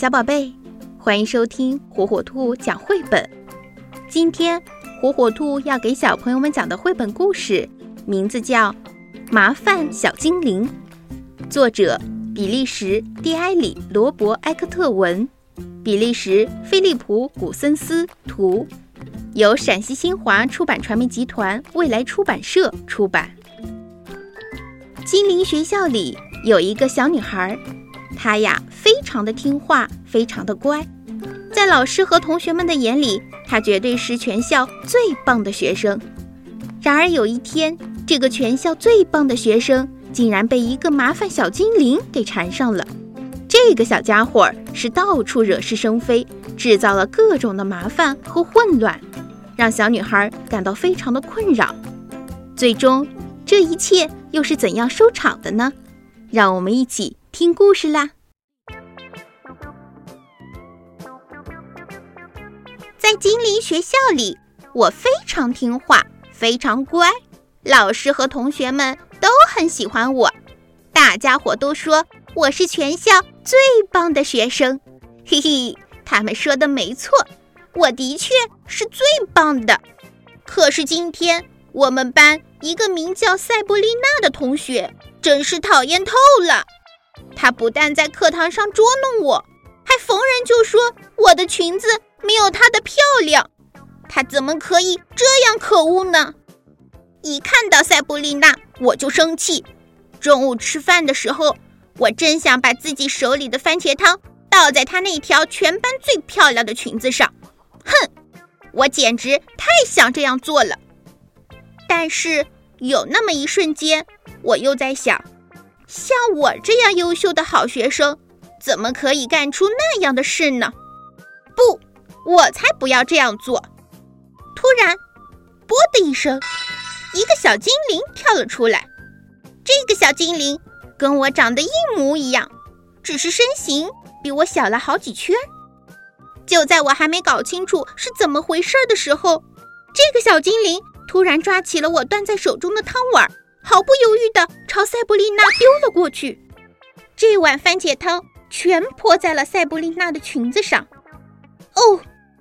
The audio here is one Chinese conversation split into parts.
小宝贝，欢迎收听火火兔讲绘本。今天，火火兔要给小朋友们讲的绘本故事，名字叫《麻烦小精灵》，作者比利时蒂埃里·罗伯埃克特文，比利时菲利普·古森斯图，由陕西新华出版传媒集团未来出版社出版。精灵学校里有一个小女孩。他呀，非常的听话，非常的乖，在老师和同学们的眼里，他绝对是全校最棒的学生。然而有一天，这个全校最棒的学生竟然被一个麻烦小精灵给缠上了。这个小家伙是到处惹是生非，制造了各种的麻烦和混乱，让小女孩感到非常的困扰。最终，这一切又是怎样收场的呢？让我们一起。听故事啦！在精灵学校里，我非常听话，非常乖，老师和同学们都很喜欢我。大家伙都说我是全校最棒的学生，嘿嘿，他们说的没错，我的确是最棒的。可是今天，我们班一个名叫塞布丽娜的同学，真是讨厌透了。他不但在课堂上捉弄我，还逢人就说我的裙子没有她的漂亮。他怎么可以这样可恶呢？一看到塞布丽娜，我就生气。中午吃饭的时候，我真想把自己手里的番茄汤倒在她那条全班最漂亮的裙子上。哼，我简直太想这样做了。但是有那么一瞬间，我又在想。像我这样优秀的好学生，怎么可以干出那样的事呢？不，我才不要这样做！突然，啵的一声，一个小精灵跳了出来。这个小精灵跟我长得一模一样，只是身形比我小了好几圈。就在我还没搞清楚是怎么回事的时候，这个小精灵突然抓起了我端在手中的汤碗。毫不犹豫地朝塞布丽娜丢了过去，这碗番茄汤全泼在了塞布丽娜的裙子上。哦，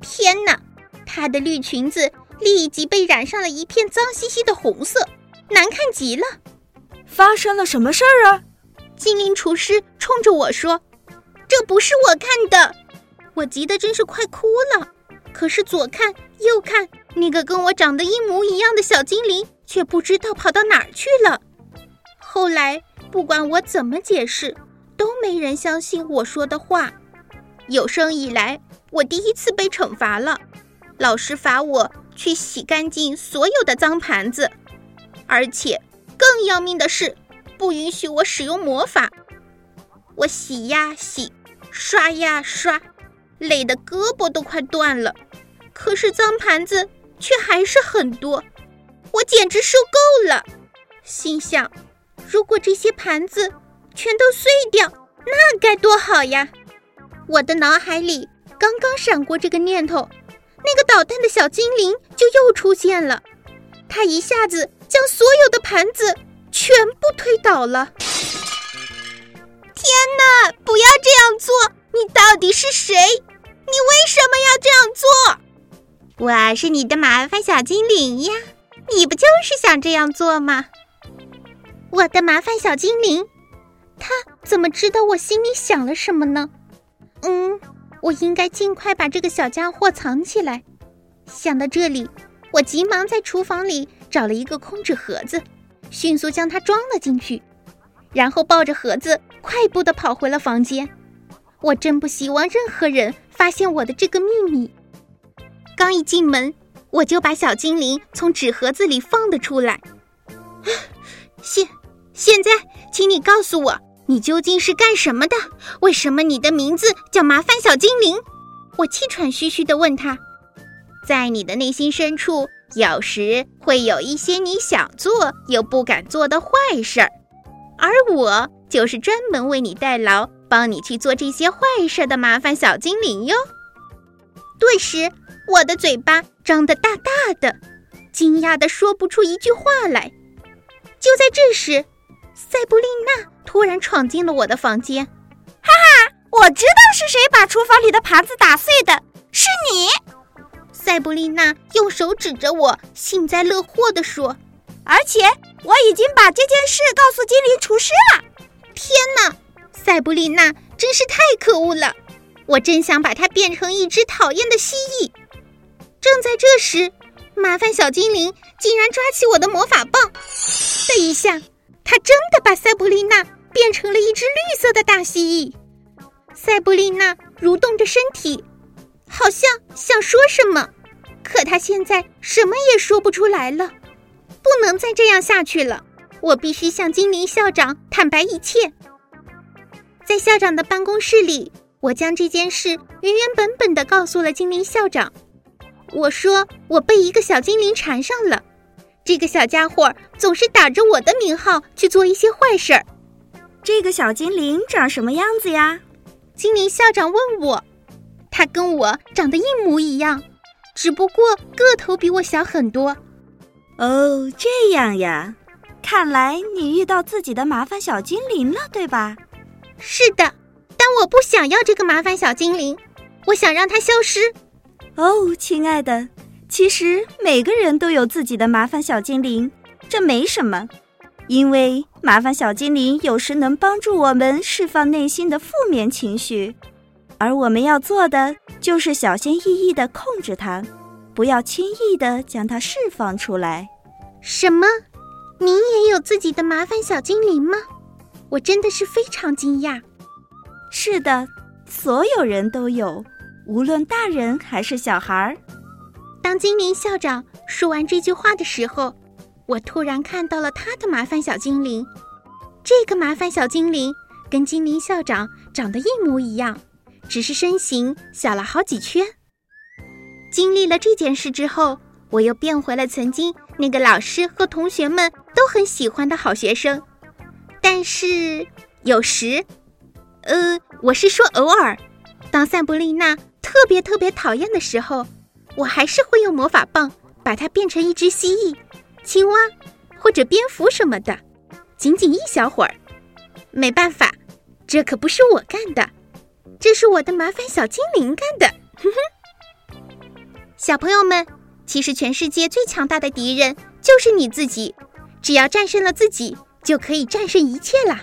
天哪！她的绿裙子立即被染上了一片脏兮兮的红色，难看极了。发生了什么事儿啊？精灵厨师冲着我说：“这不是我看的。”我急得真是快哭了。可是左看右看，那个跟我长得一模一样的小精灵。却不知道跑到哪儿去了。后来，不管我怎么解释，都没人相信我说的话。有生以来，我第一次被惩罚了。老师罚我去洗干净所有的脏盘子，而且更要命的是，不允许我使用魔法。我洗呀洗，刷呀刷，累得胳膊都快断了。可是脏盘子却还是很多。我简直受够了，心想：如果这些盘子全都碎掉，那该多好呀！我的脑海里刚刚闪过这个念头，那个捣蛋的小精灵就又出现了。他一下子将所有的盘子全部推倒了。天哪！不要这样做！你到底是谁？你为什么要这样做？我是你的麻烦小精灵呀。你不就是想这样做吗？我的麻烦小精灵，他怎么知道我心里想了什么呢？嗯，我应该尽快把这个小家伙藏起来。想到这里，我急忙在厨房里找了一个空纸盒子，迅速将它装了进去，然后抱着盒子快步地跑回了房间。我真不希望任何人发现我的这个秘密。刚一进门。我就把小精灵从纸盒子里放了出来。现现在，请你告诉我，你究竟是干什么的？为什么你的名字叫麻烦小精灵？我气喘吁吁地问他。在你的内心深处，有时会有一些你想做又不敢做的坏事儿，而我就是专门为你代劳，帮你去做这些坏事的麻烦小精灵哟。顿时，我的嘴巴。张得大大的，惊讶的说不出一句话来。就在这时，塞布丽娜突然闯进了我的房间。哈哈，我知道是谁把厨房里的盘子打碎的，是你！塞布丽娜用手指着我，幸灾乐祸地说：“而且我已经把这件事告诉精灵厨师了。”天哪，塞布丽娜真是太可恶了！我真想把它变成一只讨厌的蜥蜴。正在这时，麻烦小精灵竟然抓起我的魔法棒，的一下，他真的把塞布丽娜变成了一只绿色的大蜥蜴。塞布丽娜蠕动着身体。好像想说什么，可他现在什么也说不出来了。不能再这样下去了，我必须向精灵校长坦白一切。在校长的办公室里，我将这件事原原本本的告诉了精灵校长。我说我被一个小精灵缠上了，这个小家伙总是打着我的名号去做一些坏事儿。这个小精灵长什么样子呀？精灵校长问我。他跟我长得一模一样，只不过个头比我小很多。哦，这样呀，看来你遇到自己的麻烦小精灵了，对吧？是的，但我不想要这个麻烦小精灵，我想让它消失。哦，亲爱的，其实每个人都有自己的麻烦小精灵，这没什么，因为麻烦小精灵有时能帮助我们释放内心的负面情绪。而我们要做的就是小心翼翼地控制它，不要轻易地将它释放出来。什么？你也有自己的麻烦小精灵吗？我真的是非常惊讶。是的，所有人都有，无论大人还是小孩儿。当精灵校长说完这句话的时候，我突然看到了他的麻烦小精灵。这个麻烦小精灵跟精灵校长长得一模一样。只是身形小了好几圈。经历了这件事之后，我又变回了曾经那个老师和同学们都很喜欢的好学生。但是有时，呃，我是说偶尔，当塞布丽娜特别特别讨厌的时候，我还是会用魔法棒把它变成一只蜥蜴、青蛙或者蝙蝠什么的，仅仅一小会儿。没办法，这可不是我干的。这是我的麻烦小精灵干的，哼哼。小朋友们，其实全世界最强大的敌人就是你自己，只要战胜了自己，就可以战胜一切啦。